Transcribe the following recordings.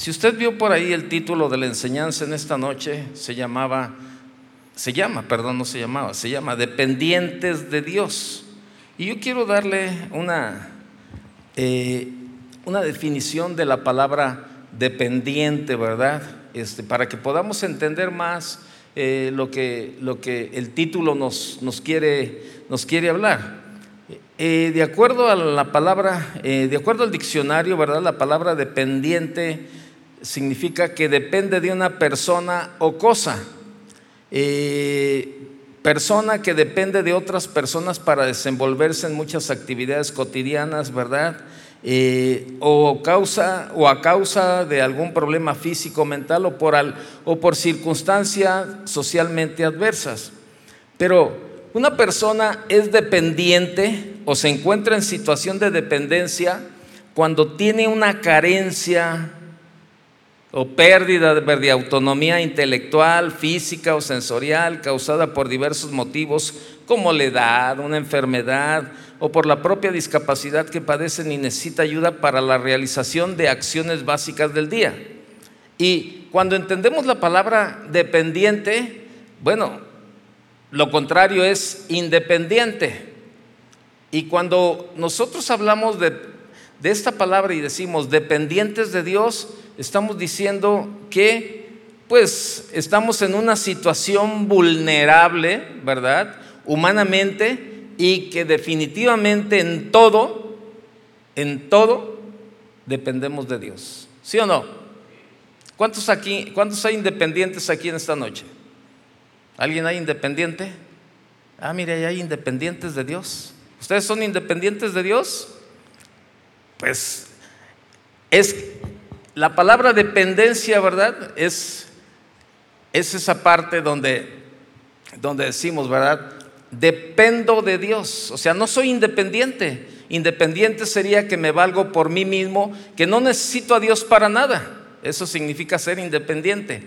Si usted vio por ahí el título de la enseñanza en esta noche, se llamaba, se llama, perdón, no se llamaba, se llama Dependientes de Dios. Y yo quiero darle una, eh, una definición de la palabra dependiente, ¿verdad? Este, para que podamos entender más eh, lo, que, lo que el título nos, nos, quiere, nos quiere hablar. Eh, de acuerdo a la palabra, de acuerdo al diccionario, ¿verdad? La palabra dependiente significa que depende de una persona o cosa. persona que depende de otras personas para desenvolverse en muchas actividades cotidianas, ¿verdad? Eh, o, causa, o a causa de algún problema físico, mental o por, o por circunstancias socialmente adversas. Pero una persona es dependiente o se encuentra en situación de dependencia cuando tiene una carencia o pérdida de autonomía intelectual, física o sensorial causada por diversos motivos como la edad, una enfermedad o por la propia discapacidad que padecen y necesita ayuda para la realización de acciones básicas del día. Y cuando entendemos la palabra dependiente, bueno, lo contrario es independiente. Y cuando nosotros hablamos de, de esta palabra y decimos dependientes de Dios, estamos diciendo que pues estamos en una situación vulnerable, ¿verdad? Humanamente y que definitivamente en todo, en todo, dependemos de Dios. ¿Sí o no? ¿Cuántos aquí, cuántos hay independientes aquí en esta noche? ¿Alguien hay independiente? Ah, mire, hay independientes de Dios. ¿Ustedes son independientes de Dios? Pues es la palabra dependencia, ¿verdad? Es, es esa parte donde, donde decimos, ¿verdad? Dependo de Dios. O sea, no soy independiente. Independiente sería que me valgo por mí mismo, que no necesito a Dios para nada. Eso significa ser independiente,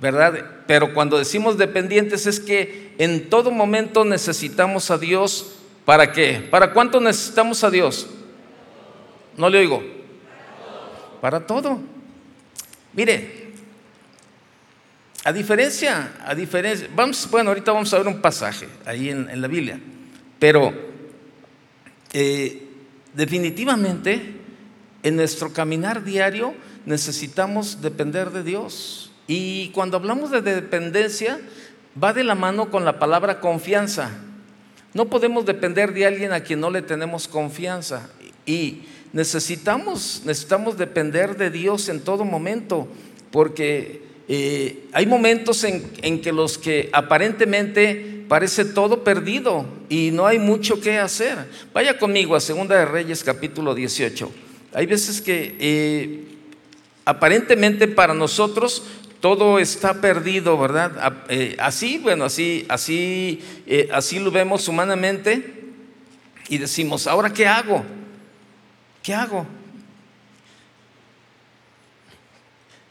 ¿verdad? Pero cuando decimos dependientes es que en todo momento necesitamos a Dios. ¿Para qué? ¿Para cuánto necesitamos a Dios? No le oigo. Para todo. Mire, a diferencia, a diferencia, vamos, bueno, ahorita vamos a ver un pasaje ahí en, la Biblia, pero eh, definitivamente en nuestro caminar diario necesitamos depender de Dios. Y cuando hablamos de dependencia, va de la mano con la palabra confianza. No podemos depender de alguien a quien no le tenemos confianza. Y necesitamos, necesitamos depender de Dios en todo momento, porque eh, hay momentos en, que los que aparentemente parece todo perdido y no hay mucho que hacer. Vaya conmigo a Segunda de Reyes capítulo 18. Hay veces que eh, aparentemente para nosotros todo está perdido, ¿verdad? Eh, así, bueno, así, así, así lo vemos humanamente y decimos, ¿ahora qué hago? ¿Qué hago?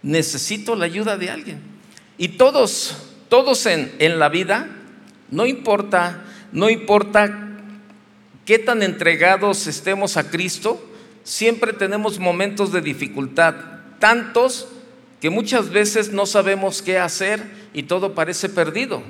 Necesito la ayuda de alguien. Y todos, todos en, en la vida, no importa, no importa qué tan entregados estemos a Cristo, siempre tenemos momentos de dificultad, tantos que muchas veces no sabemos qué hacer y todo parece perdido.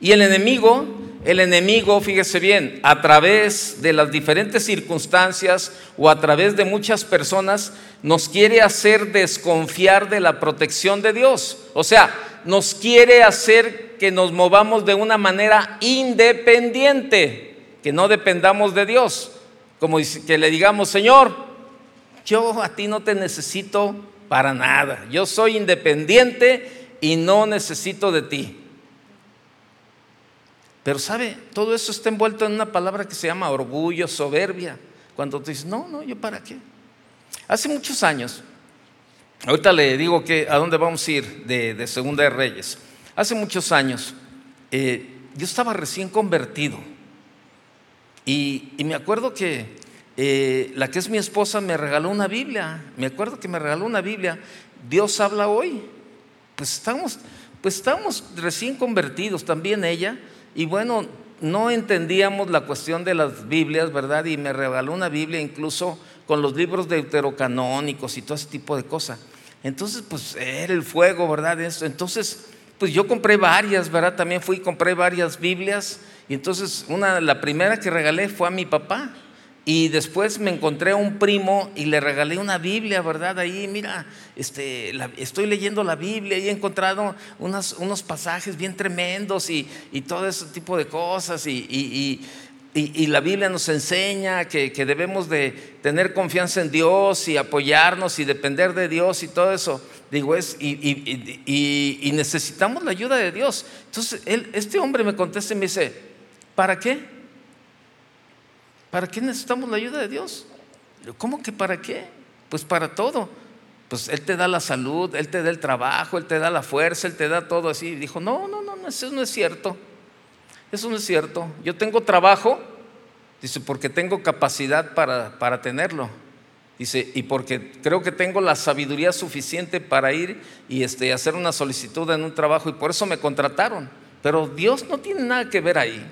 Y el enemigo el enemigo, fíjese bien, a través de las diferentes circunstancias o a través de muchas personas, nos quiere hacer desconfiar de la protección de Dios. O sea, nos quiere hacer que nos movamos de una manera independiente, que no dependamos de Dios. Como que le digamos, Señor, yo a ti no te necesito para nada. Yo soy independiente y no necesito de ti. Pero sabe, todo eso está envuelto en una palabra que se llama orgullo, soberbia. Cuando tú dices, no, no, yo para qué. Hace muchos años, ahorita le digo que a dónde vamos a ir de, Segunda de Reyes. Hace muchos años, eh, yo estaba recién convertido. Y, me acuerdo que eh, la que es mi esposa me regaló una Biblia. Me acuerdo que me regaló una Biblia. Dios habla hoy. Pues estamos, pues estamos recién convertidos, también ella. Y bueno, no entendíamos la cuestión de las Biblias, ¿verdad? Y me regaló una Biblia incluso con los libros deuterocanónicos y todo ese tipo de cosas. Entonces, pues era el fuego, ¿verdad? Entonces, pues yo compré varias, ¿verdad? También fui y compré varias Biblias. Y entonces, una, la primera que regalé fue a mi papá. Y después me encontré a un primo y le regalé una Biblia, ¿verdad? Ahí, mira, este, estoy leyendo la Biblia y he encontrado unos pasajes bien tremendos y, todo ese tipo de cosas. Y, la Biblia nos enseña que, debemos de tener confianza en Dios y apoyarnos y depender de Dios y todo eso. Digo, es, y, necesitamos la ayuda de Dios. Entonces, él, este hombre me contesta y me dice, ¿para qué? ¿Para qué necesitamos la ayuda de Dios? ¿Cómo que para qué? Pues para todo. Pues Él te da la salud, Él te da el trabajo, Él te da la fuerza, Él te da todo así. Dijo, no, no, no, eso no es cierto. Eso no es cierto. Yo tengo trabajo, dice, porque tengo capacidad para, para tenerlo. Dice, y porque creo que tengo la sabiduría suficiente para ir y este, hacer una solicitud en un trabajo y por eso me contrataron. Pero Dios no tiene nada que ver ahí.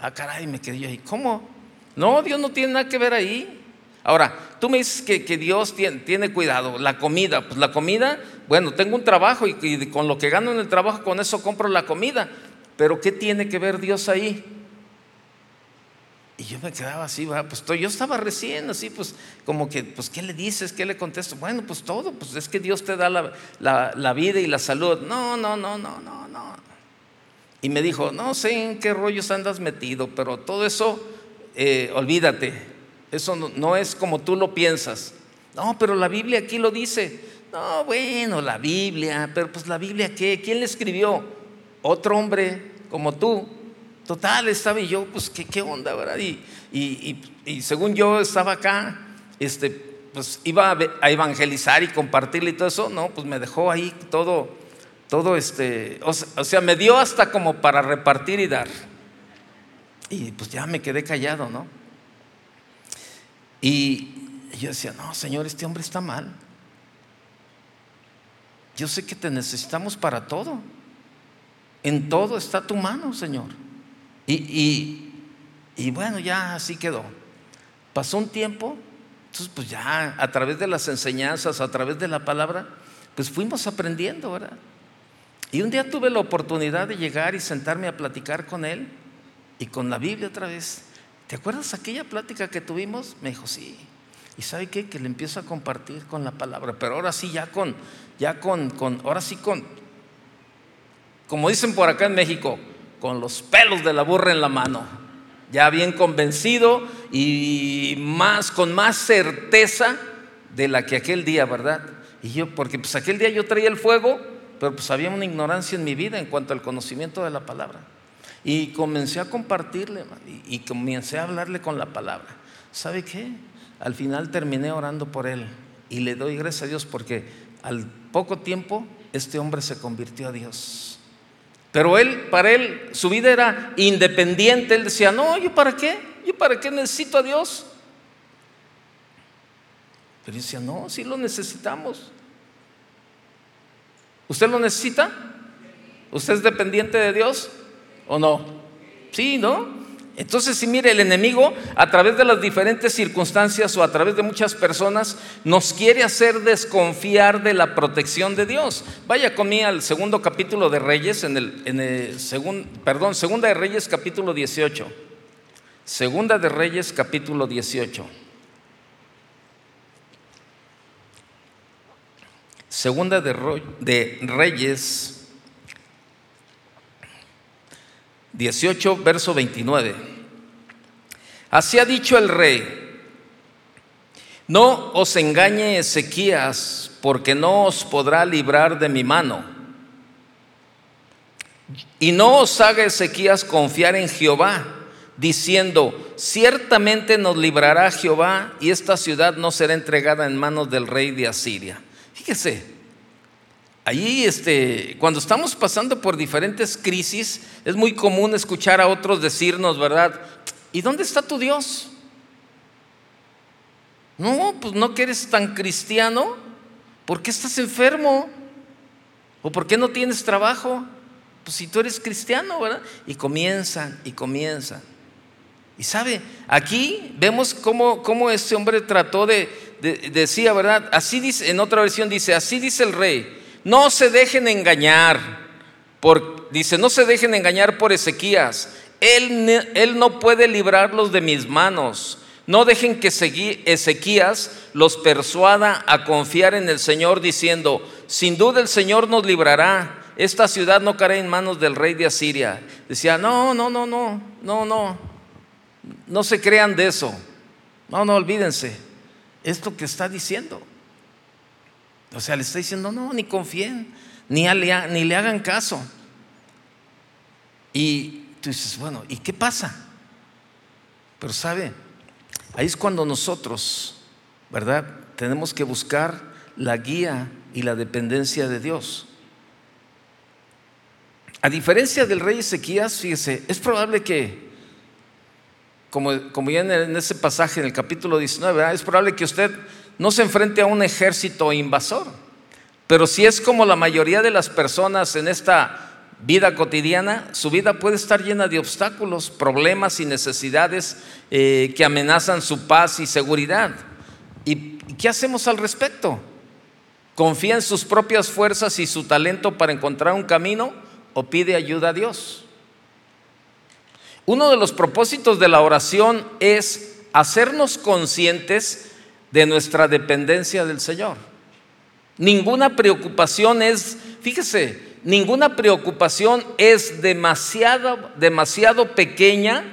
Ah, caray, me quedé yo ahí. ¿Cómo? No, Dios no tiene nada que ver ahí. Ahora, tú me dices que, Dios tiene, cuidado, la comida, pues la comida, bueno, tengo un trabajo y, con lo que gano en el trabajo, con eso compro la comida, pero ¿qué tiene que ver Dios ahí? Y yo me quedaba así, pues yo estaba recién, así, pues como que, pues ¿qué le dices? ¿Qué le contesto? Bueno, pues todo, pues es que Dios te da la, la vida y la salud. No, no, no, no, no, no. Y me dijo, no sé en qué rollos andas metido, pero todo eso eh, olvídate, eso no, es como tú lo piensas. No, pero la Biblia aquí lo dice. No, bueno, la Biblia, pero pues la Biblia qué, ¿quién le escribió? Otro hombre como tú. Total, estaba y yo, pues qué, qué onda, ¿verdad? Y, y, según yo estaba acá, este, pues iba a evangelizar y compartirle y todo eso, no, pues me dejó ahí todo, todo este, o sea, me dio hasta como para repartir y dar. Y pues ya me quedé callado, ¿no? Y yo decía, no, Señor, este hombre está mal. Yo sé que te necesitamos para todo. En todo está tu mano, Señor. Y, y, bueno, ya así quedó. Pasó un tiempo, entonces pues ya a través de las enseñanzas, a través de la palabra, pues fuimos aprendiendo, ¿verdad? Y un día tuve la oportunidad de llegar y sentarme a platicar con él y con la Biblia otra vez. ¿Te acuerdas aquella plática que tuvimos? Me dijo, sí. ¿Y sabe qué? Que le empiezo a compartir con la palabra, pero ahora sí, ya con, ya con, con, ahora sí con, como dicen por acá en México, con los pelos de la burra en la mano, ya bien convencido y más, con más certeza de la que aquel día, ¿verdad? Y yo, porque pues aquel día yo traía el fuego, pero pues había una ignorancia en mi vida en cuanto al conocimiento de la palabra. Y comencé a compartirle y, comencé a hablarle con la palabra. ¿Sabe qué? Al final terminé orando por él y le doy gracias a Dios porque al poco tiempo este hombre se convirtió a Dios. Pero él, para él, su vida era independiente. Él decía, no, ¿yo para qué? ¿Yo para qué necesito a Dios? Pero decía, no, sí lo necesitamos. ¿Usted lo necesita? ¿Usted es dependiente de Dios? ¿O no? Sí, ¿no? Entonces, si mire, el enemigo a través de las diferentes circunstancias o a través de muchas personas nos quiere hacer desconfiar de la protección de Dios. Vaya conmigo al segundo capítulo de Reyes, en el, en el perdón, segunda de Reyes capítulo 18. Segunda de Reyes capítulo 18. Segunda de, de Reyes 18, verso 29. Así ha dicho el rey, no os engañe Ezequías, porque no os podrá librar de mi mano. Y no os haga Ezequías confiar en Jehová, diciendo, ciertamente nos librará Jehová y esta ciudad no será entregada en manos del rey de Asiria. Fíjese, Allí, este, cuando estamos pasando por diferentes crisis, es muy común escuchar a otros decirnos, ¿verdad? ¿Y dónde está tu Dios? No, pues no que eres tan cristiano. ¿Por qué estás enfermo? ¿O por qué no tienes trabajo? Pues si tú eres cristiano, ¿verdad? Y comienzan y comienzan. Y sabe, aquí vemos cómo, cómo este hombre trató de, decía, ¿verdad? Así dice, en otra versión dice, así dice el rey, no se dejen engañar, por, dice, no se dejen engañar por Ezequías, él, él no puede librarlos de mis manos. No dejen que Ezequías los persuada a confiar en el Señor diciendo, sin duda el Señor nos librará, esta ciudad no caerá en manos del rey de Asiria. Decía, no, no, no, no, no, no, no se crean de eso. No, no, olvídense. Esto que está diciendo. O sea, le está diciendo, no, ni confíen, ni, ni le hagan caso. Y tú dices, bueno, ¿y qué pasa? Pero sabe, Ahí es cuando nosotros, ¿verdad? Tenemos que buscar la guía y la dependencia de Dios. A diferencia del rey Ezequías, fíjese, es probable que, como, como ya en, ese pasaje en el capítulo 19, es probable que usted no se enfrente a un ejército invasor, pero si es como la mayoría de las personas en esta vida cotidiana, su vida puede estar llena de obstáculos, problemas y necesidades eh, que amenazan su paz y seguridad. ¿Y qué hacemos al respecto? ¿Confía en sus propias fuerzas y su talento para encontrar un camino o pide ayuda a Dios? Uno de los propósitos de la oración es hacernos conscientes de nuestra dependencia del Señor. Ninguna preocupación es, fíjese, ninguna preocupación es demasiado, demasiado pequeña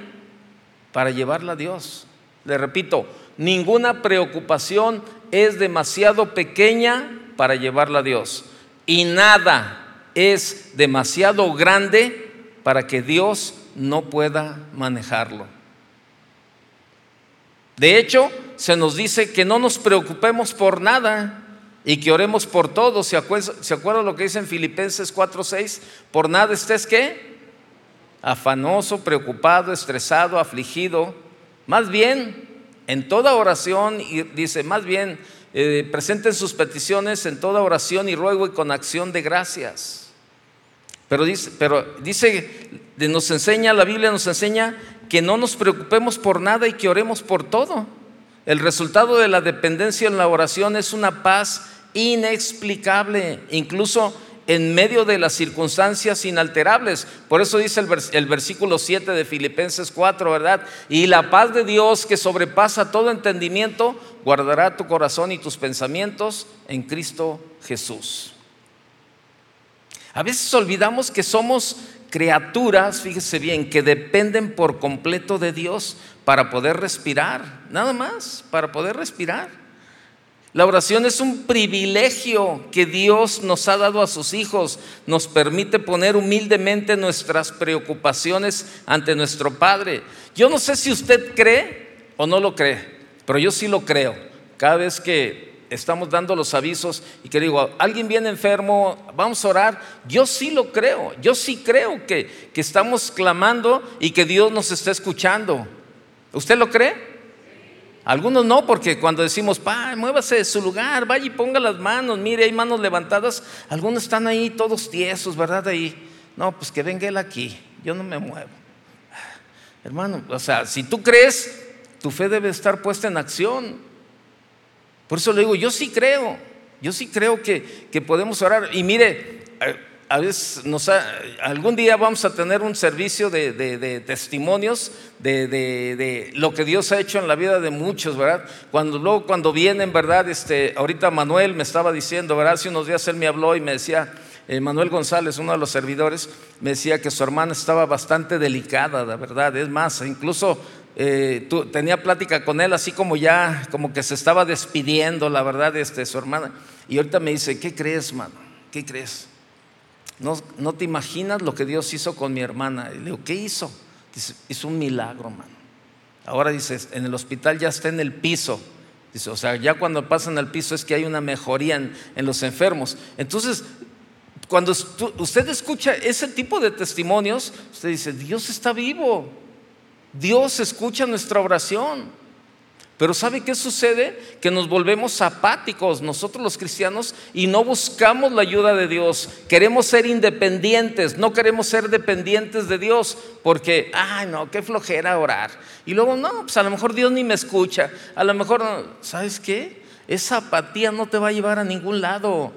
para llevarla a Dios. Le repito, ninguna preocupación es demasiado pequeña para llevarla a Dios. Y nada es demasiado grande para que Dios no pueda manejarlo. De hecho, se nos dice que no nos preocupemos por nada, y que oremos por todos. ¿Se acuerdan, lo que dice en Filipenses 4:6? Por nada estés qué? Afanoso, preocupado, estresado, afligido. Más bien, en toda oración, y dice, más bien, eh, presenten sus peticiones en toda oración y ruego y con acción de gracias. Pero dice, pero dice, nos enseña, la Biblia nos enseña que no nos preocupemos por nada y que oremos por todo. El resultado de la dependencia en la oración es una paz inexplicable, incluso en medio de las circunstancias inalterables. Por eso dice el, versículo 7 de Filipenses 4, ¿verdad? Y la paz de Dios que sobrepasa todo entendimiento, guardará tu corazón y tus pensamientos en Cristo Jesús. A veces olvidamos que somos criaturas, fíjese bien, que dependen por completo de Dios para poder respirar, nada más, para poder respirar. La oración es un privilegio que Dios nos ha dado a sus hijos. Nos permite poner humildemente nuestras preocupaciones ante nuestro Padre. Yo no sé si usted cree o no lo cree, pero yo sí lo creo. Cada vez que estamos dando los avisos y que digo, alguien viene enfermo, vamos a orar, yo sí lo creo. Yo sí creo que, que estamos clamando y que Dios nos está escuchando. ¿Usted lo cree? Algunos no, porque cuando decimos, pa, muévase de su lugar, vaya y ponga las manos, mire, hay manos levantadas, algunos están ahí todos tiesos, ¿verdad? Ahí, no, pues que venga él aquí, yo no me muevo. Hermano, o sea, si tú crees, tu fe debe estar puesta en acción. Por eso le digo, yo sí creo, yo sí creo que, que podemos orar. Y mire, a veces nos algún día vamos a tener un servicio de, testimonios de, lo que Dios ha hecho en la vida de muchos, ¿verdad? Cuando luego cuando vienen, ¿verdad? Este, ahorita Manuel me estaba diciendo, ¿verdad? Hace unos días él me habló y me decía, eh, Manuel González, uno de los servidores, me decía que su hermana estaba bastante delicada, la verdad. Es más, incluso eh, tenía plática con él así como ya, como que se estaba despidiendo, la verdad, este, su hermana. Y ahorita me dice, ¿qué crees, mano? ¿Qué crees? No, te imaginas lo que Dios hizo con mi hermana. Y le digo, ¿qué hizo? Dice, hizo un milagro, mano. Ahora dice, en el hospital ya está en el piso. Dice, o sea, ya cuando pasan al piso es que hay una mejoría en, en los enfermos. Entonces, cuando usted escucha ese tipo de testimonios, usted dice, Dios está vivo. Dios escucha nuestra oración. Pero ¿sabe qué sucede? Que nos volvemos apáticos nosotros los cristianos y no buscamos la ayuda de Dios. Queremos ser independientes, no queremos ser dependientes de Dios porque, ay no, qué flojera orar. Y luego, no, pues a lo mejor Dios ni me escucha. A lo mejor, ¿sabes qué? esa apatía no te va a llevar a ningún lado.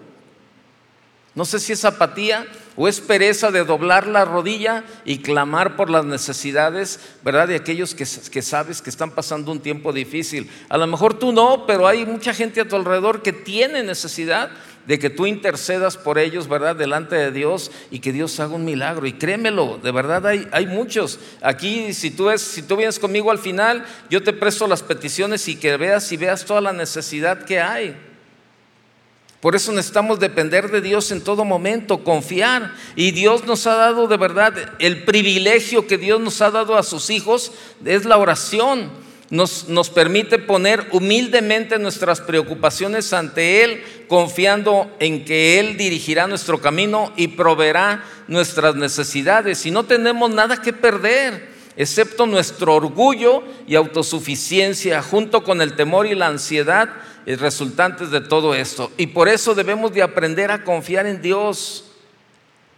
No sé si es apatía o es pereza de doblar la rodilla y clamar por las necesidades, ¿verdad? De aquellos que, que, sabes que están pasando un tiempo difícil. A lo mejor tú no, pero hay mucha gente a tu alrededor que tiene necesidad de que tú intercedas por ellos, ¿verdad? Delante de Dios y que Dios haga un milagro. Y créemelo, de verdad hay, hay muchos. Aquí, si tú, es, si tú vienes conmigo al final, yo te presto las peticiones y que veas y veas toda la necesidad que hay. Por eso necesitamos depender de Dios en todo momento, confiar. Y Dios nos ha dado de verdad el privilegio que Dios nos ha dado a sus hijos, es la oración. Nos, nos, permite poner humildemente nuestras preocupaciones ante Él, confiando en que Él dirigirá nuestro camino y proveerá nuestras necesidades. Y no tenemos nada que perder, excepto nuestro orgullo y autosuficiencia, junto con el temor y la ansiedad resultantes de todo esto. Y por eso debemos de aprender a confiar en Dios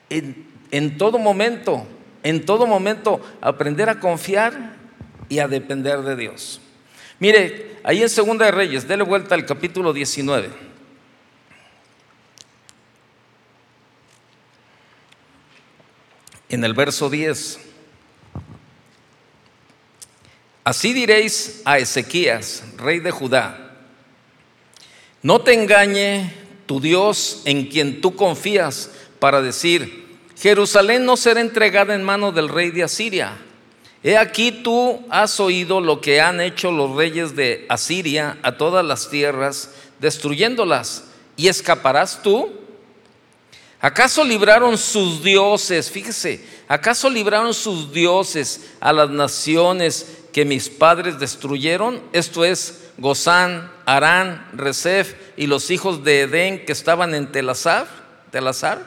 en, en todo momento, en todo momento aprender a confiar y a depender de Dios. Mire, ahí en Segunda de Reyes, dele vuelta al capítulo 19. En el verso 10. Así diréis a Ezequías, rey de Judá no te engañe tu Dios en quien tú confías para decir, Jerusalén no será entregada en mano del rey de Asiria. He aquí tú has oído lo que han hecho los reyes de Asiria a todas las tierras, destruyéndolas. ¿Y escaparás tú? ¿Acaso libraron sus dioses? Fíjese, ¿acaso libraron sus dioses a las naciones que mis padres destruyeron? Esto es Gozán, Arán, Resef y los hijos de Edén que estaban en Telazar, Telazar.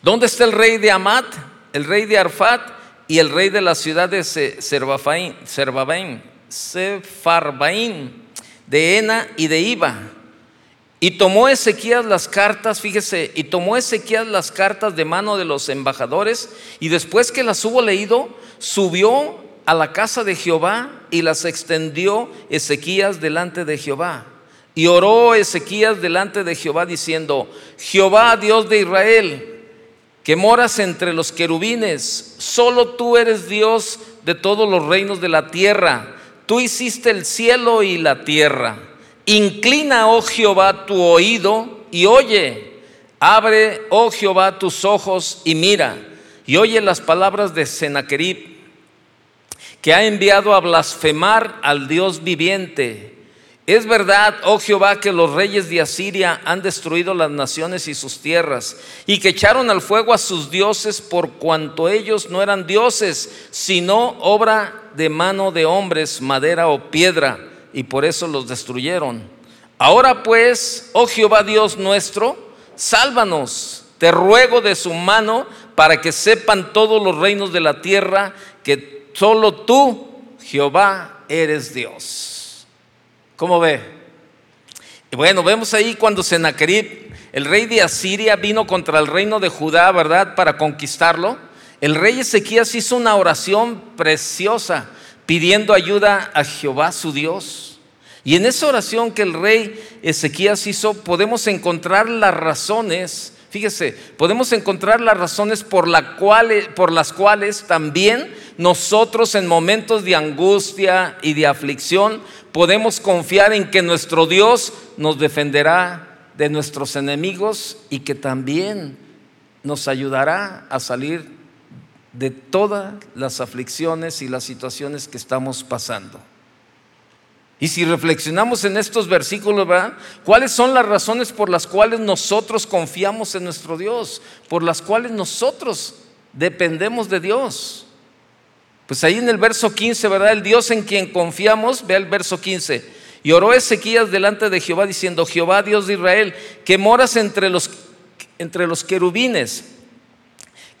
¿Dónde está el rey de Amat, el rey de Arfat y el rey de la ciudad de Serbabain, Sefarbaín, de Ena y de Iba? Y tomó Ezequías las cartas, fíjese, y tomó Ezequías las cartas de mano de los embajadores y después que las hubo leído, subió a la casa de Jehová y las extendió Ezequías delante de Jehová. Y oró Ezequías delante de Jehová diciendo, Jehová Dios de Israel, que moras entre los querubines, solo tú eres Dios de todos los reinos de la tierra. Tú hiciste el cielo y la tierra. Inclina, oh Jehová, tu oído y oye. Abre, oh Jehová, tus ojos y mira. Y oye las palabras de Sennacherib que ha enviado a blasfemar al Dios viviente. Es verdad, oh Jehová, que los reyes de Asiria han destruido las naciones y sus tierras, y que echaron al fuego a sus dioses por cuanto ellos no eran dioses, sino obra de mano de hombres, madera o piedra, y por eso los destruyeron. Ahora pues, oh Jehová Dios nuestro, sálvanos, te ruego de su mano, para que sepan todos los reinos de la tierra que solo tú, Jehová, eres Dios. ¿Cómo ve? bueno, vemos ahí cuando Sennacherib, el rey de Asiria, vino contra el reino de Judá, ¿verdad? Para conquistarlo. El rey Ezequías hizo una oración preciosa pidiendo ayuda a Jehová su Dios. Y en esa oración que el rey Ezequías hizo podemos encontrar las razones, fíjese, podemos encontrar las razones por, por las cuales también nosotros en momentos de angustia y de aflicción podemos confiar en que nuestro Dios nos defenderá de nuestros enemigos y que también nos ayudará a salir de todas las aflicciones y las situaciones que estamos pasando. Y si reflexionamos en estos versículos. ¿Cuáles son las razones por las cuales nosotros confiamos en nuestro Dios? Por las cuales nosotros dependemos de Dios. Pues ahí en el verso 15, ¿verdad? El Dios en quien confiamos, vea el verso 15. Y oró Ezequías delante de Jehová diciendo, Jehová Dios de Israel, que moras entre los, entre los querubines.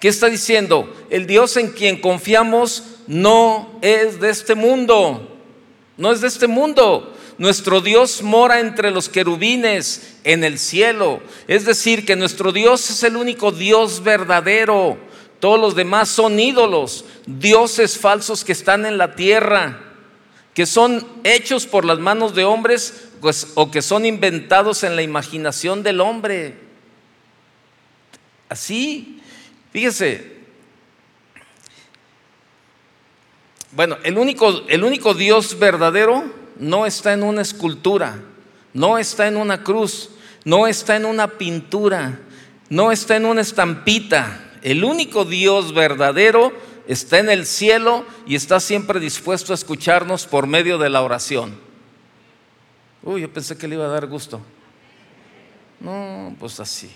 ¿Qué está diciendo? El Dios en quien confiamos no es de este mundo, no es de este mundo. Nuestro Dios mora entre los querubines en el cielo. Es decir, que nuestro Dios es el único Dios verdadero todos los demás son ídolos, dioses falsos que están en la tierra, que son hechos por las manos de hombres pues, o que son inventados en la imaginación del hombre. Así, fíjese, bueno, el único, el único Dios verdadero no está en una escultura, no está en una cruz, no está en una pintura, no está en una estampita. El único Dios verdadero está en el cielo y está siempre dispuesto a escucharnos por medio de la oración. Uy, yo pensé que le iba a dar gusto. No, pues así.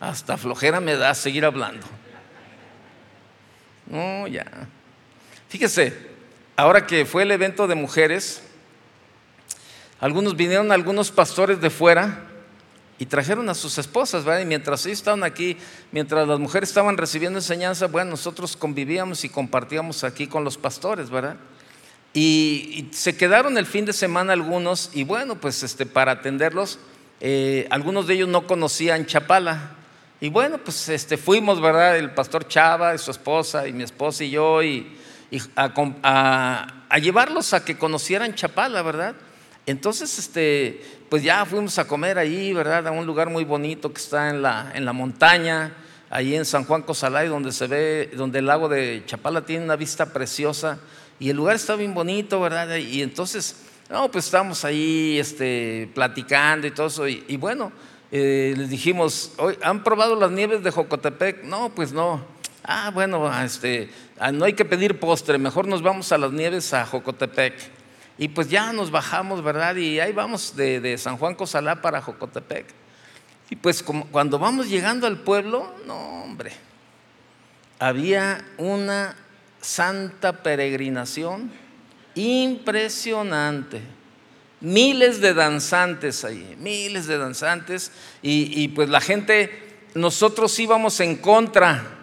Hasta flojera me da seguir hablando. No, ya. Fíjese, ahora que fue el evento de mujeres, algunos vinieron algunos pastores de fuera y trajeron a sus esposas, ¿verdad? Y mientras ellos estaban aquí, mientras las mujeres estaban recibiendo enseñanza, bueno, nosotros convivíamos y compartíamos aquí con los pastores, ¿verdad? Y, se quedaron el fin de semana algunos, y bueno, pues este, para atenderlos, eh, algunos de ellos no conocían Chapala. Y bueno, pues este, fuimos, ¿verdad? El pastor Chava y su esposa, y mi esposa y yo, y, a llevarlos a que conocieran Chapala, ¿verdad? Entonces, este, pues ya fuimos a comer ahí, ¿verdad? A un lugar muy bonito que está en la, en la montaña, ahí en San Juan Cosalay, donde se ve, donde el lago de Chapala tiene una vista preciosa. Y el lugar está bien bonito, ¿verdad? Y entonces, no, pues estábamos ahí este, platicando y todo eso. Y, bueno, eh, les dijimos, ¿han probado las nieves de Jocotepec? No, pues no. Ah, bueno, este, ah, no hay que pedir postre, mejor nos vamos a las nieves a Jocotepec. Y pues ya nos bajamos, ¿verdad? Y ahí vamos de, San Juan Cosalá para Jocotepec. Y pues cuando vamos llegando al pueblo, no, hombre, había una santa peregrinación impresionante. Miles de danzantes ahí, miles de danzantes. Y, y pues la gente, nosotros íbamos en contra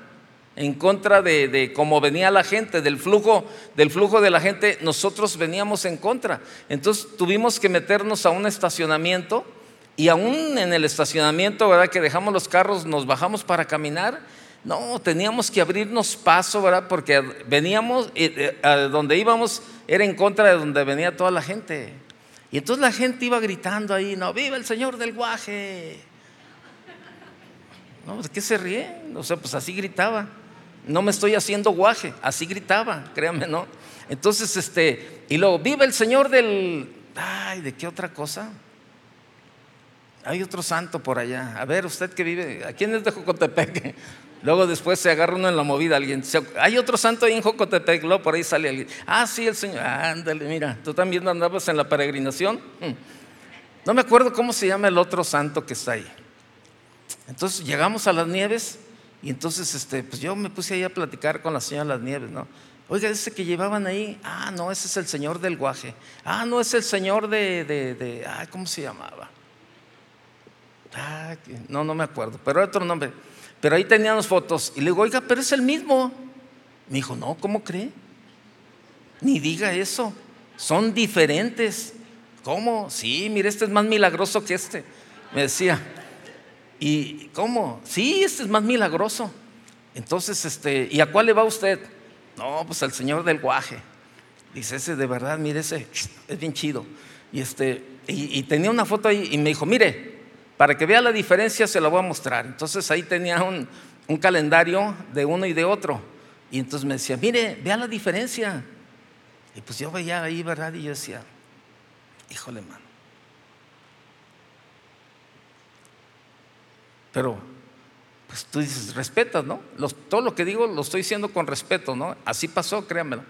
en contra de, cómo venía la gente, del flujo, del flujo de la gente, nosotros veníamos en contra. Entonces tuvimos que meternos a un estacionamiento y aún en el estacionamiento, ¿verdad? Que dejamos los carros, nos bajamos para caminar. No, teníamos que abrirnos paso, ¿verdad? Porque veníamos, eh, a donde íbamos era en contra de donde venía toda la gente. Y entonces la gente iba gritando ahí, no, viva el Señor del Guaje. No, ¿de qué se ríe? O sea, pues así gritaba no me estoy haciendo guaje, así gritaba, créanme, ¿no? Entonces, este, y luego, vive el Señor del, ay, ¿de qué otra cosa? Hay otro santo por allá. A ver, usted que vive, ¿a quién es de Jocotepec? Luego después se agarra uno en la movida alguien. Hay otro santo ahí en Jocotepec, luego por ahí sale alguien. Ah, sí, el Señor. Ándale, mira, tú también andabas en la peregrinación. Hmm. No me acuerdo cómo se llama el otro santo que está ahí. Entonces llegamos a las nieves y entonces, este, pues yo me puse ahí a platicar con la señora Las Nieves, ¿no? Oiga, ese que llevaban ahí, ah, no, ese es el señor del guaje. Ah, no, es el señor de, de, de ah, ¿cómo se llamaba? Ah, no, no me acuerdo, pero otro nombre. Pero ahí teníamos fotos. Y le digo, oiga, pero es el mismo. Me dijo, no, ¿cómo cree? Ni diga eso. Son diferentes. ¿Cómo? Sí, mire, este es más milagroso que este. Me decía. ¿Y cómo? Sí, este es más milagroso. Entonces, este, ¿y a cuál le va usted? No, pues al señor del guaje. Dice, ese de verdad, mire, ese es bien chido. Y, este, y, tenía una foto ahí y me dijo, mire, para que vea la diferencia se la voy a mostrar. Entonces ahí tenía un, un calendario de uno y de otro. Y entonces me decía, mire, vea la diferencia. Y pues yo veía ahí, ¿verdad? Y yo decía, híjole, man. Pero, pues tú dices, respetas, ¿no? todo lo que digo lo estoy diciendo con respeto, ¿no? Así pasó, créanmelo.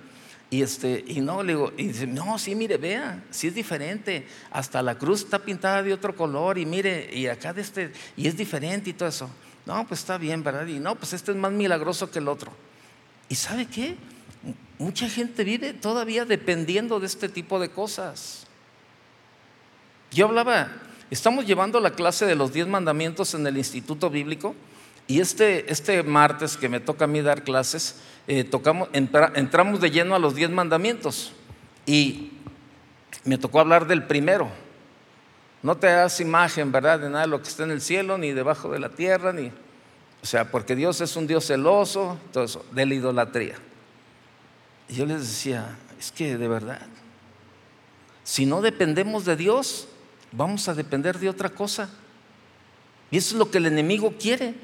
Y, este, y no, le digo, y dice, no, sí, mire, vea, sí es diferente. Hasta la cruz está pintada de otro color y mire, y acá de este, y es diferente y todo eso. No, pues está bien, ¿verdad? Y no, pues este es más milagroso que el otro. ¿Y sabe qué? Mucha gente vive todavía dependiendo de este tipo de cosas. Yo hablaba Estamos llevando la clase de los diez mandamientos en el Instituto Bíblico y este, este martes que me toca a mí dar clases, eh, tocamos, entramos de lleno a los diez mandamientos y me tocó hablar del primero. No te hagas imagen, ¿verdad? De nada de lo que está en el cielo, ni debajo de la tierra, ni... O sea, porque Dios es un Dios celoso, todo eso, de la idolatría. Y yo les decía, es que de verdad, Si no dependemos de Dios, vamos a depender de otra cosa. Y eso es lo que el enemigo quiere.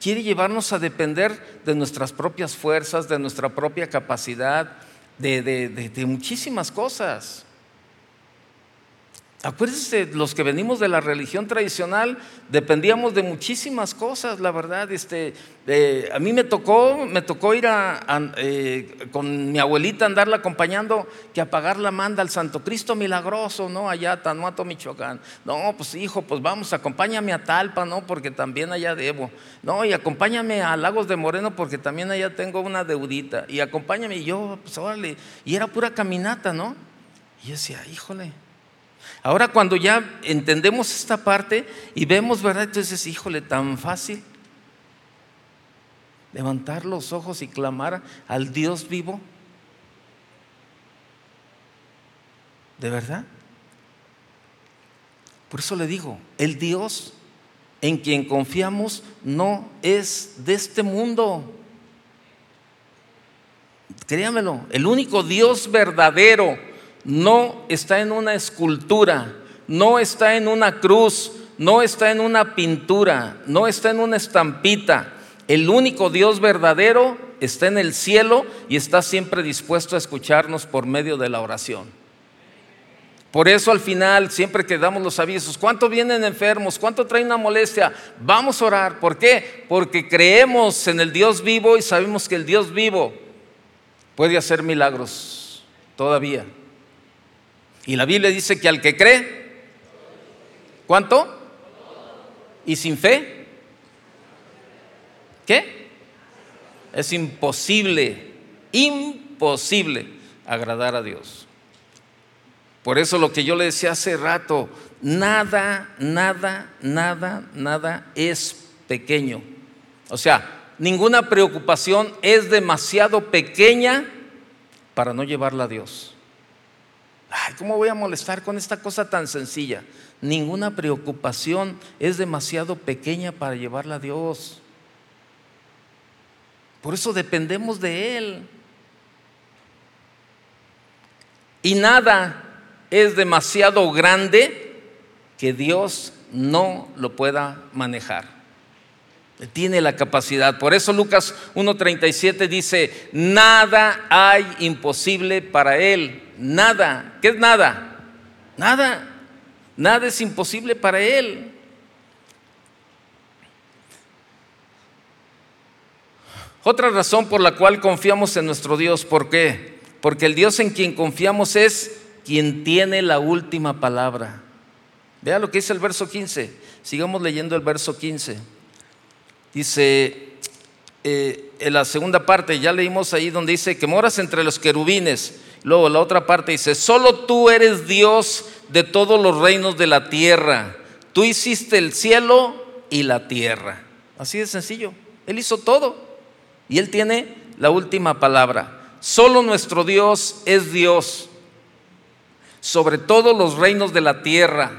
Quiere llevarnos a depender de nuestras propias fuerzas, de nuestra propia capacidad, de, de muchísimas cosas. Acuérdense, los que venimos de la religión tradicional dependíamos de muchísimas cosas, la verdad. Este, a mí me tocó, me tocó ir a, eh, con mi abuelita andarla acompañando que a pagar la manda al Santo Cristo Milagroso, ¿no? Allá a Tanuato, Michoacán. No, pues hijo, pues vamos, acompáñame a Talpa, ¿no? Porque también allá debo. No, y acompáñame a Lagos de Moreno porque también allá tengo una deudita. Y acompáñame, y yo, pues órale. Y era pura caminata, ¿no? Y decía, híjole. Ahora cuando ya entendemos esta parte y vemos, ¿verdad? Entonces, híjole, tan fácil levantar los ojos y clamar al Dios vivo. ¿De verdad? Por eso le digo, el Dios en quien confiamos no es de este mundo. Créamelo, el único Dios verdadero no está en una escultura, no está en una cruz, no está en una pintura, no está en una estampita. El único Dios verdadero está en el cielo y está siempre dispuesto a escucharnos por medio de la oración. Por eso al final, siempre que damos los avisos, ¿cuánto vienen enfermos? ¿Cuánto traen una molestia? Vamos a orar. ¿Por qué? Porque creemos en el Dios vivo y sabemos que el Dios vivo puede hacer milagros todavía. Y la Biblia dice que al que cree, ¿cuánto? ¿Y sin fe? ¿Qué? Es imposible, imposible agradar a Dios. Por eso lo que yo le decía hace rato, nada, nada, nada, nada es pequeño. O sea, ninguna preocupación es demasiado pequeña para no llevarla a Dios. Ay, ¿cómo voy a molestar con esta cosa tan sencilla? Ninguna preocupación es demasiado pequeña para llevarla a Dios. Por eso dependemos de Él. Y nada es demasiado grande que Dios no lo pueda manejar tiene la capacidad. Por eso Lucas 1.37 dice, nada hay imposible para Él. Nada. ¿Qué es nada? Nada. Nada es imposible para Él. Otra razón por la cual confiamos en nuestro Dios, ¿por qué? Porque el Dios en quien confiamos es quien tiene la última palabra. Vea lo que dice el verso 15. Sigamos leyendo el verso 15. Dice, eh, en la segunda parte, ya leímos ahí donde dice que moras entre los querubines. Luego la otra parte dice, solo tú eres Dios de todos los reinos de la tierra. Tú hiciste el cielo y la tierra. Así de sencillo. Él hizo todo. Y Él tiene la última palabra. Solo nuestro Dios es Dios sobre todos los reinos de la tierra.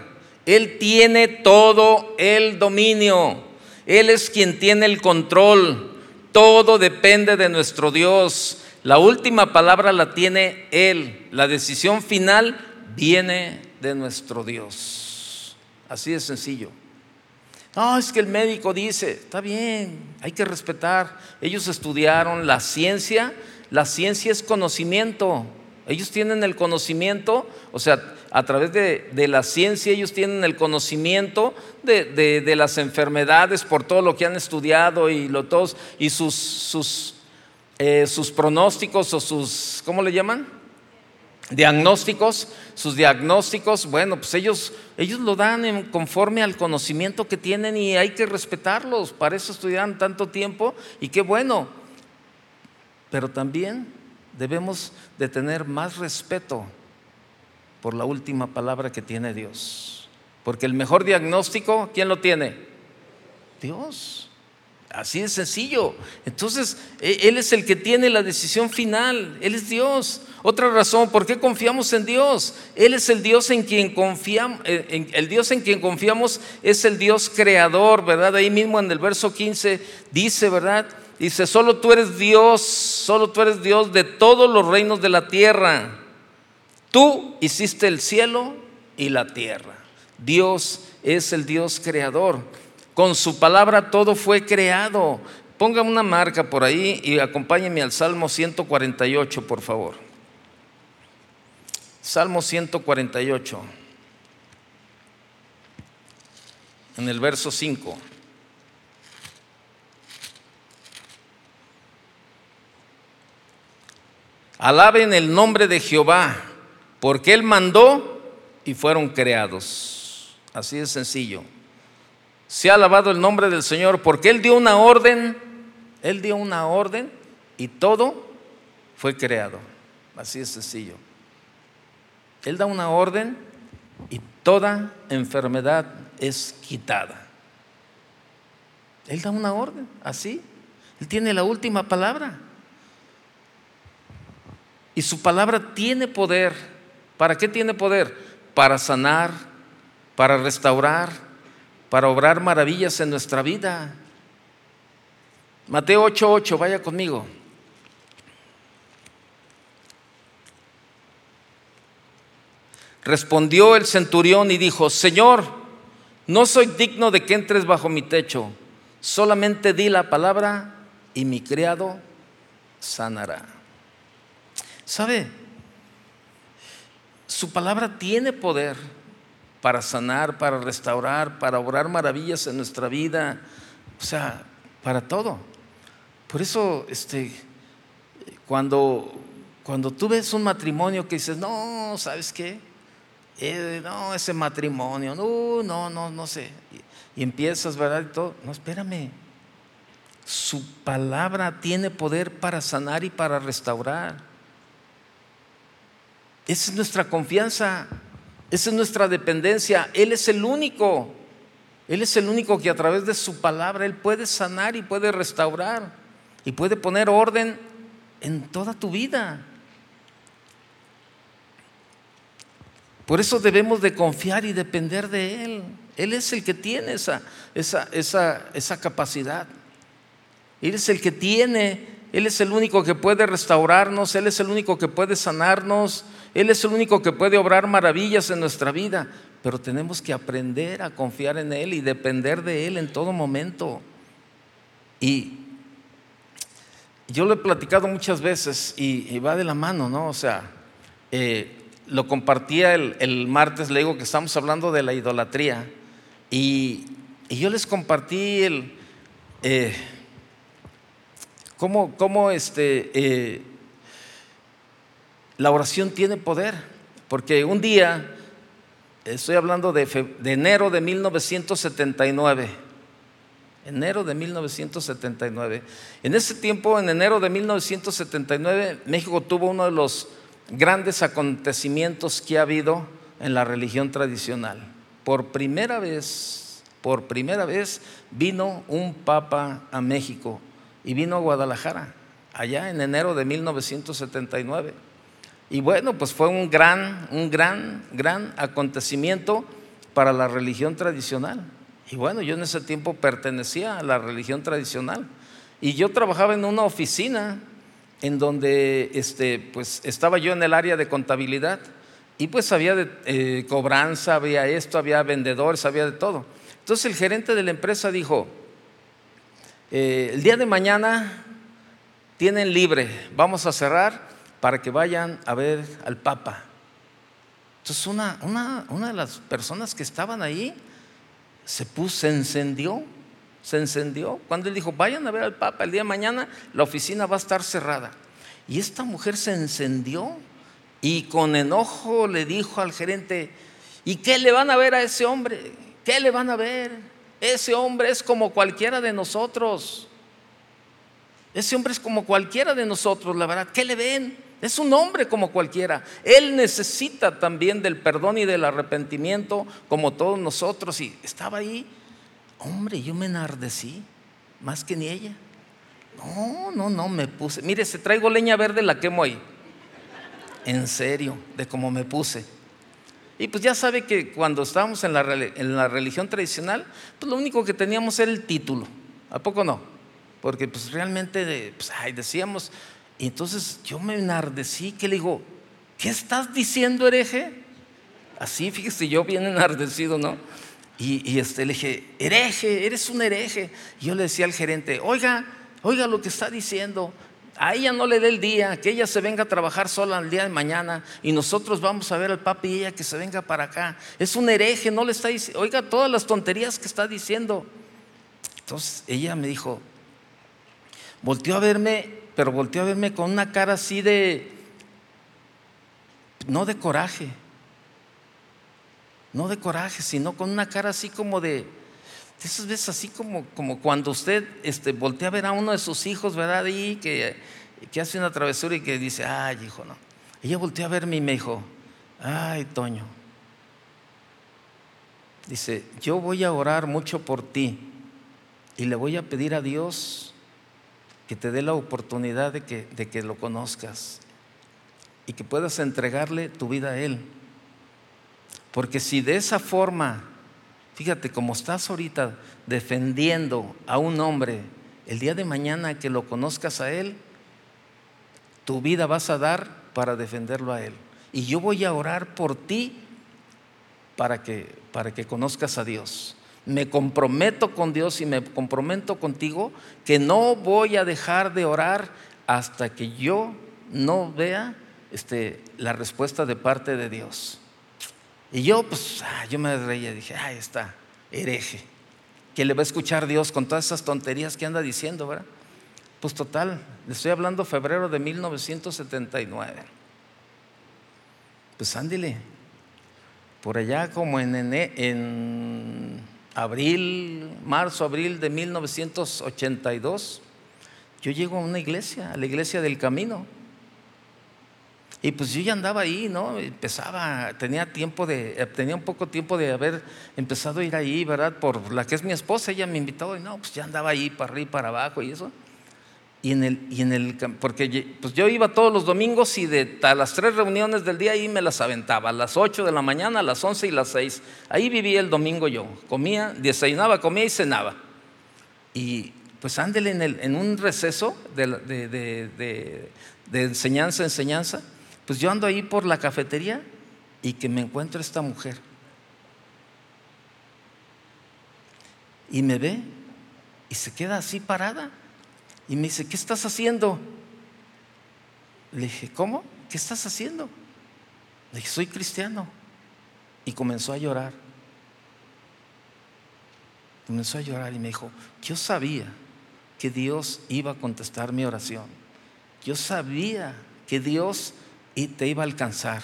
Él tiene todo el dominio. Él es quien tiene el control. Todo depende de nuestro Dios. La última palabra la tiene Él. La decisión final viene de nuestro Dios. Así de sencillo. No, es que el médico dice, está bien, hay que respetar. Ellos estudiaron la ciencia. La ciencia es conocimiento. Ellos tienen el conocimiento, o sea, a través de, la ciencia ellos tienen el conocimiento de, las enfermedades por todo lo que han estudiado y, lo, todos, y sus, sus, eh, sus pronósticos o sus, ¿cómo le llaman? Diagnósticos, sus diagnósticos, bueno, pues ellos, ellos lo dan conforme al conocimiento que tienen y hay que respetarlos, para eso estudian tanto tiempo y qué bueno, pero también debemos de tener más respeto por la última palabra que tiene Dios. Porque el mejor diagnóstico, ¿quién lo tiene? Dios. Así de sencillo. Entonces, e, Él es el que tiene la decisión final. Él es Dios. Otra razón, ¿por qué confiamos en Dios? Él es el Dios en quien confiamos. Eh, el Dios en quien confiamos es el Dios creador, ¿verdad? Ahí mismo en el verso 15 dice, ¿verdad? Dice, solo tú eres Dios, solo tú eres Dios de todos los reinos de la tierra. Tú hiciste el cielo y la tierra. Dios es el Dios creador. Con su palabra todo fue creado. Ponga una marca por ahí y acompáñeme al Salmo 148, por favor. Salmo 148, en el verso 5. Alaben el nombre de Jehová, porque Él mandó y fueron creados. Así de sencillo. Se ha alabado el nombre del Señor, porque Él dio una orden, Él dio una orden y todo fue creado. Así de sencillo. Él da una orden y toda enfermedad es quitada. Él da una orden, así. Él tiene la última palabra. Y su palabra tiene poder. ¿Para qué tiene poder? Para sanar, para restaurar, para obrar maravillas en nuestra vida. Mateo 8:8, vaya conmigo. Respondió el centurión y dijo, Señor, no soy digno de que entres bajo mi techo, solamente di la palabra y mi criado sanará. ¿Sabe? Su palabra tiene poder para sanar, para restaurar, para obrar maravillas en nuestra vida, o sea, para todo. Por eso, este, cuando, cuando tú ves un matrimonio que dices, no, ¿sabes qué? Eh, no, ese matrimonio, no, no, no, no sé. Y, y empiezas, ¿verdad? Y todo. No, espérame. Su palabra tiene poder para sanar y para restaurar. Esa es nuestra confianza, esa es nuestra dependencia. Él es el único, Él es el único que a través de su palabra Él puede sanar y puede restaurar y puede poner orden en toda tu vida. Por eso debemos de confiar y depender de Él. Él es el que tiene esa, esa, esa, esa capacidad. Él es el que tiene, Él es el único que puede restaurarnos, Él es el único que puede sanarnos, Él es el único que puede obrar maravillas en nuestra vida. Pero tenemos que aprender a confiar en Él y depender de Él en todo momento. Y yo lo he platicado muchas veces y, va de la mano, ¿no? O sea, eh, lo compartía el, martes, le digo que estamos hablando de la idolatría. Y, y yo les compartí el, eh, cómo, cómo este, eh, la oración tiene poder. Porque un día, estoy hablando de, enero de 1979, enero de 1979. En ese tiempo, en enero de 1979, México tuvo uno de los grandes acontecimientos que ha habido en la religión tradicional. Por primera vez, por primera vez vino un papa a México y vino a Guadalajara, allá en enero de 1979. Y bueno, pues fue un gran, un gran, gran acontecimiento para la religión tradicional. Y bueno, yo en ese tiempo pertenecía a la religión tradicional. Y yo trabajaba en una oficina en donde este, pues, estaba yo en el área de contabilidad y pues había de, eh, cobranza, había esto, había vendedores, había de todo. Entonces el gerente de la empresa dijo, eh, el día de mañana tienen libre, vamos a cerrar para que vayan a ver al Papa. Entonces una, una, una de las personas que estaban ahí se puso, se encendió se encendió. Cuando él dijo, vayan a ver al Papa, el día de mañana la oficina va a estar cerrada. Y esta mujer se encendió y con enojo le dijo al gerente, ¿y qué le van a ver a ese hombre? ¿Qué le van a ver? Ese hombre es como cualquiera de nosotros. Ese hombre es como cualquiera de nosotros, la verdad. ¿Qué le ven? Es un hombre como cualquiera. Él necesita también del perdón y del arrepentimiento como todos nosotros. Y estaba ahí Hombre, yo me enardecí más que ni ella. No, no, no, me puse. Mire, se traigo leña verde, la quemo ahí. En serio, de cómo me puse. Y pues ya sabe que cuando estábamos en la, en la religión tradicional, pues lo único que teníamos era el título. ¿A poco no? Porque pues realmente, pues, ay, decíamos, y entonces yo me enardecí, que le digo, ¿qué estás diciendo, hereje? Así, fíjese, yo bien enardecido, ¿no? Y, este, le dije, hereje, eres un hereje. Y yo le decía al gerente, oiga, oiga lo que está diciendo. A ella no le dé el día, que ella se venga a trabajar sola el día de mañana y nosotros vamos a ver al papi y ella que se venga para acá. Es un hereje, no le está diciendo, oiga todas las tonterías que está diciendo. Entonces ella me dijo, volteó a verme, pero volteó a verme con una cara así de, no de coraje, no de coraje, sino con una cara así como de, esas veces así como, como cuando usted este, voltea a ver a uno de sus hijos, ¿verdad? Y que, que hace una travesura y que dice, ay, hijo, no. Ella volteó a verme y me dijo, ay, Toño. Dice, yo voy a orar mucho por ti y le voy a pedir a Dios que te dé la oportunidad de que, de que lo conozcas y que puedas entregarle tu vida a Él. Porque si de esa forma, fíjate, como estás ahorita defendiendo a un hombre, el día de mañana que lo conozcas a él, tu vida vas a dar para defenderlo a él. Y yo voy a orar por ti para que, para que conozcas a Dios. Me comprometo con Dios y me comprometo contigo que no voy a dejar de orar hasta que yo no vea este, la respuesta de parte de Dios. Y yo, pues, ah, yo me reía, dije, ahí está, hereje. Que le va a escuchar Dios con todas esas tonterías que anda diciendo, ¿verdad? Pues total, le estoy hablando febrero de 1979. Pues ándile, por allá como en, en abril, marzo, abril de 1982, yo llego a una iglesia, a la iglesia del camino. Y pues yo ya andaba ahí, ¿no? Empezaba, tenía tiempo de, eh, tenía un poco tiempo de haber empezado a ir ahí, ¿verdad? Por la que es mi esposa, ella me invitó y no, pues ya andaba ahí para arriba y para abajo y eso. Y en el, y en el porque pues yo iba todos los domingos y de a las tres reuniones del día ahí me las aventaba, a las ocho de la mañana, a las once y las seis. Ahí vivía el domingo yo, comía, desayunaba, comía y cenaba. Y pues ándele en, el, en un receso de, de, de, enseñanza, enseñanza pues yo ando ahí por la cafetería y que me encuentro esta mujer. Y me ve y se queda así parada. Y me dice, ¿qué estás haciendo? Le dije, ¿cómo? ¿Qué estás haciendo? Le dije, soy cristiano. Y comenzó a llorar. Comenzó a llorar y me dijo, yo sabía que Dios iba a contestar mi oración. Yo sabía que Dios te iba a alcanzar.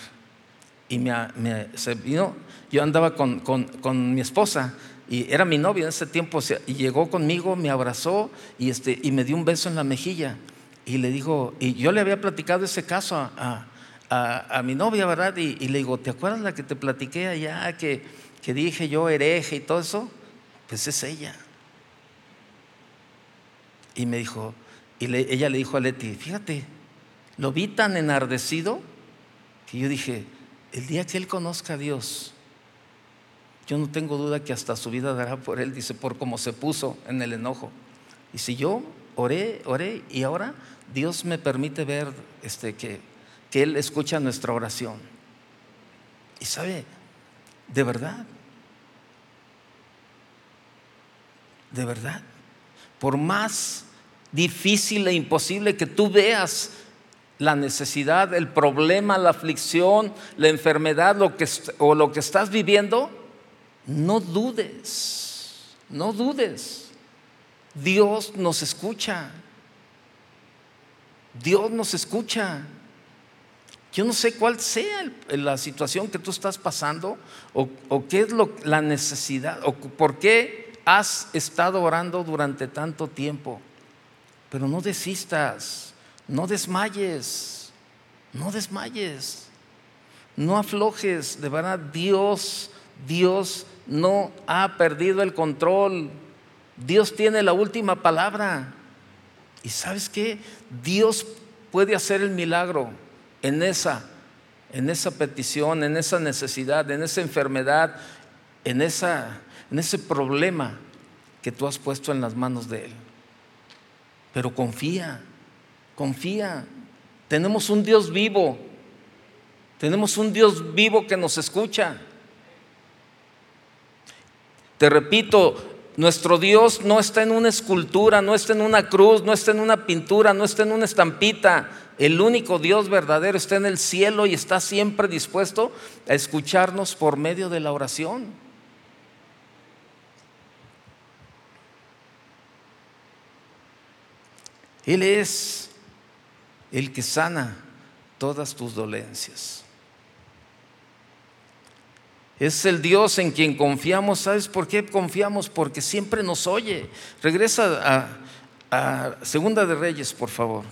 Y me, vino, yo andaba con, con, mi esposa y era mi novia en ese tiempo, y llegó conmigo, me abrazó y, este, y me dio un beso en la mejilla. Y le digo, y yo le había platicado ese caso a, a, a, mi novia, ¿verdad? Y, le digo, ¿te acuerdas la que te platiqué allá, que, que dije yo hereje y todo eso? Pues es ella. Y me dijo, y ella le dijo a Leti, fíjate, lo vi tan enardecido que yo dije, el día que él conozca a Dios, yo no tengo duda que hasta su vida dará por él, dice, por cómo se puso en el enojo. Y si yo oré, oré, y ahora Dios me permite ver este, que, que Él escucha nuestra oración. Y sabe, de verdad, de verdad, por más difícil e imposible que tú veas la necesidad, el problema, la aflicción, la enfermedad lo que, o lo que estás viviendo, no dudes, no dudes. Dios nos escucha. Dios nos escucha. Yo no sé cuál sea la situación que tú estás pasando o, qué es lo, la necesidad o por qué has estado orando durante tanto tiempo. Pero no desistas. No desmayes, no desmayes, no aflojes, de verdad Dios, Dios no ha perdido el control, Dios tiene la última palabra. Y sabes qué, Dios puede hacer el milagro en esa, en esa petición, en esa necesidad, en esa enfermedad, en, esa, en ese problema que tú has puesto en las manos de Él. Pero confía, Confía. Tenemos un Dios vivo. Tenemos un Dios vivo que nos escucha. Te repito, nuestro Dios no está en una escultura, no está en una cruz, no está en una pintura, no está en una estampita. El único Dios verdadero está en el cielo y está siempre dispuesto a escucharnos por medio de la oración. Él es el que sana todas tus dolencias. Es el Dios en quien confiamos. ¿Sabes por qué confiamos? Porque siempre nos oye. Regresa a, Segunda de Reyes, por favor.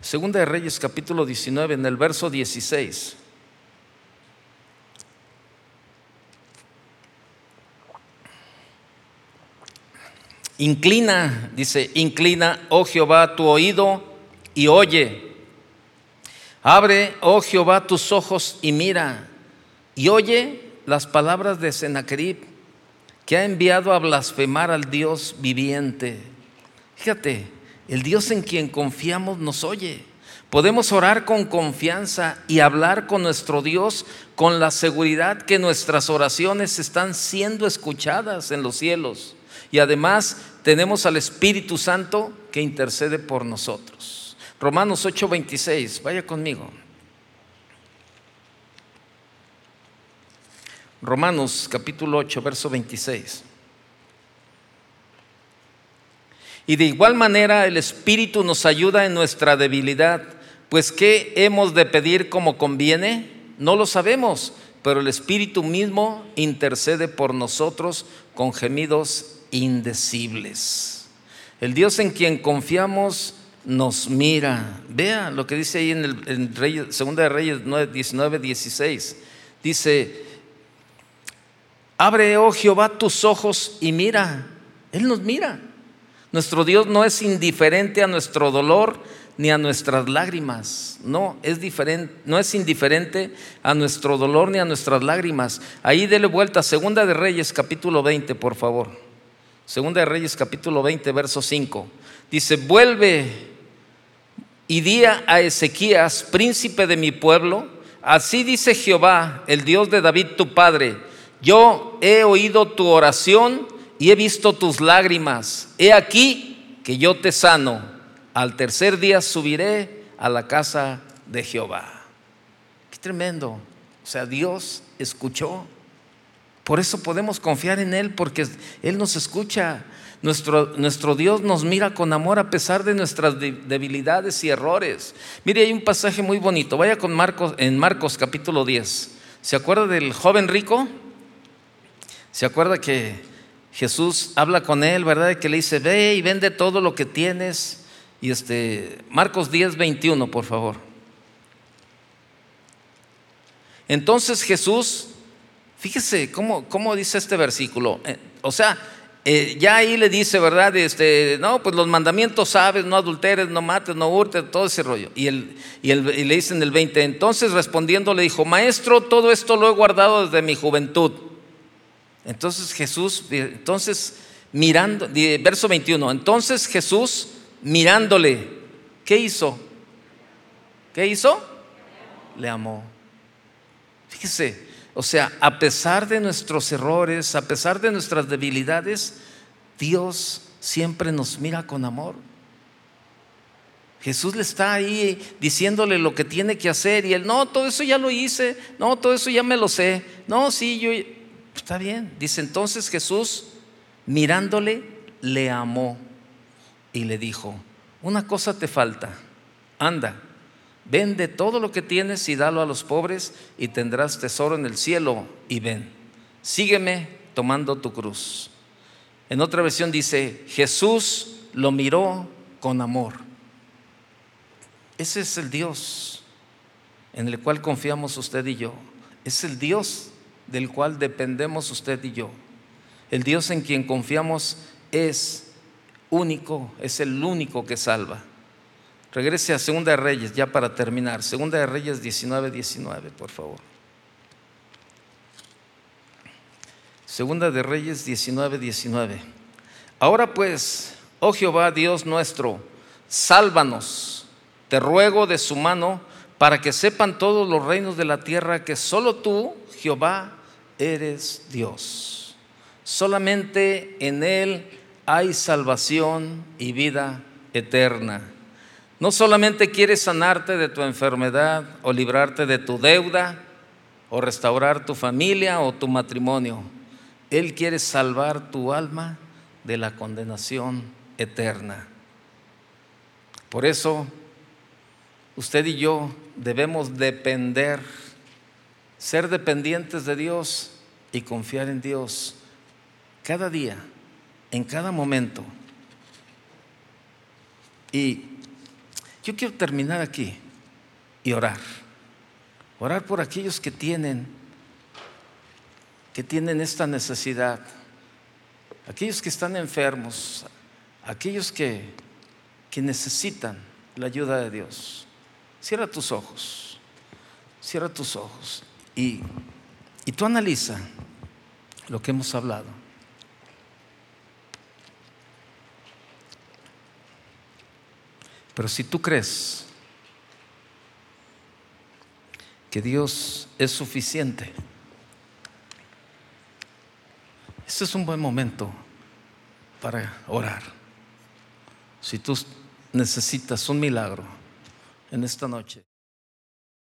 Segunda de Reyes, capítulo 19, en el verso 16. Inclina, dice, inclina, oh Jehová, tu oído y oye Abre, oh Jehová, tus ojos y mira, y oye las palabras de Sennacherib, que ha enviado a blasfemar al Dios viviente. Fíjate, el Dios en quien confiamos nos oye. Podemos orar con confianza y hablar con nuestro Dios con la seguridad que nuestras oraciones están siendo escuchadas en los cielos. Y además tenemos al Espíritu Santo que intercede por nosotros. Romanos 8:26, vaya conmigo. Romanos capítulo 8, verso 26. Y de igual manera el Espíritu nos ayuda en nuestra debilidad, pues ¿qué hemos de pedir como conviene? No lo sabemos, pero el Espíritu mismo intercede por nosotros con gemidos indecibles. El Dios en quien confiamos nos mira. Vea lo que dice ahí en, el, Segunda de Reyes 19, 16. Dice, abre, oh Jehová, tus ojos y mira. Él nos mira. Nuestro Dios no es indiferente a nuestro dolor ni a nuestras lágrimas. No, es diferente, no es indiferente a nuestro dolor ni a nuestras lágrimas. Ahí dele vuelta, Segunda de Reyes, capítulo 20, por favor. Segunda de Reyes, capítulo 20, verso 5. Dice, vuelve y di a Ezequías, príncipe de mi pueblo, así dice Jehová, el Dios de David tu padre, yo he oído tu oración y he visto tus lágrimas. He aquí que yo te sano. Al tercer día subiré a la casa de Jehová. Qué tremendo. O sea, Dios escuchó. Por eso podemos confiar en Él, porque Él nos escucha. Nuestro, nuestro, Dios nos mira con amor a pesar de nuestras debilidades y errores. Mire, hay un pasaje muy bonito. Vaya con Marcos, en Marcos capítulo 10. ¿Se acuerda del joven rico? ¿Se acuerda que Jesús habla con él, verdad? Que le dice, ve y vende todo lo que tienes. Y este, Marcos 10, 21, por favor. Entonces Jesús, fíjese cómo, cómo dice este versículo. Eh, o sea, eh, ya ahí le dice, ¿verdad? Este, no, pues los mandamientos sabes, no adulteres, no mates, no hurtes, todo ese rollo. Y, y, y le dice en el 20, entonces respondiendo le dijo, maestro, todo esto lo he guardado desde mi juventud. Entonces Jesús, entonces mirando, verso 21, entonces Jesús mirándole, ¿qué hizo? ¿Qué hizo? Le amó. Fíjese, o sea, a pesar de nuestros errores, a pesar de nuestras debilidades, Dios siempre nos mira con amor. Jesús le está ahí diciéndole lo que tiene que hacer y él, no, todo eso ya lo hice, no, todo eso ya me lo sé, no, sí, yo, está bien. Dice entonces Jesús, mirándole, le amó y le dijo, una cosa te falta, anda, Vende todo lo que tienes y dalo a los pobres y tendrás tesoro en el cielo y ven. Sígueme tomando tu cruz. En otra versión dice, Jesús lo miró con amor. Ese es el Dios en el cual confiamos usted y yo. Es el Dios del cual dependemos usted y yo. El Dios en quien confiamos es único, es el único que salva. Regrese a Segunda de Reyes, ya para terminar. Segunda de Reyes 19, 19, por favor. Segunda de Reyes 19, 19. Ahora pues, oh Jehová Dios nuestro, sálvanos, te ruego de su mano, para que sepan todos los reinos de la tierra que solo tú, Jehová, eres Dios. Solamente en Él hay salvación y vida eterna. No solamente quiere sanarte de tu enfermedad o librarte de tu deuda o restaurar tu familia o tu matrimonio. Él quiere salvar tu alma de la condenación eterna. Por eso, usted y yo debemos depender, ser dependientes de Dios y confiar en Dios cada día, en cada momento. Y yo quiero terminar aquí y orar. Orar por aquellos que tienen que tienen esta necesidad. Aquellos que están enfermos, aquellos que, que necesitan la ayuda de Dios. Cierra tus ojos, cierra tus ojos y, y tú analiza lo que hemos hablado. Pero si tú crees que Dios es suficiente, este es un buen momento para orar. Si tú necesitas un milagro en esta noche.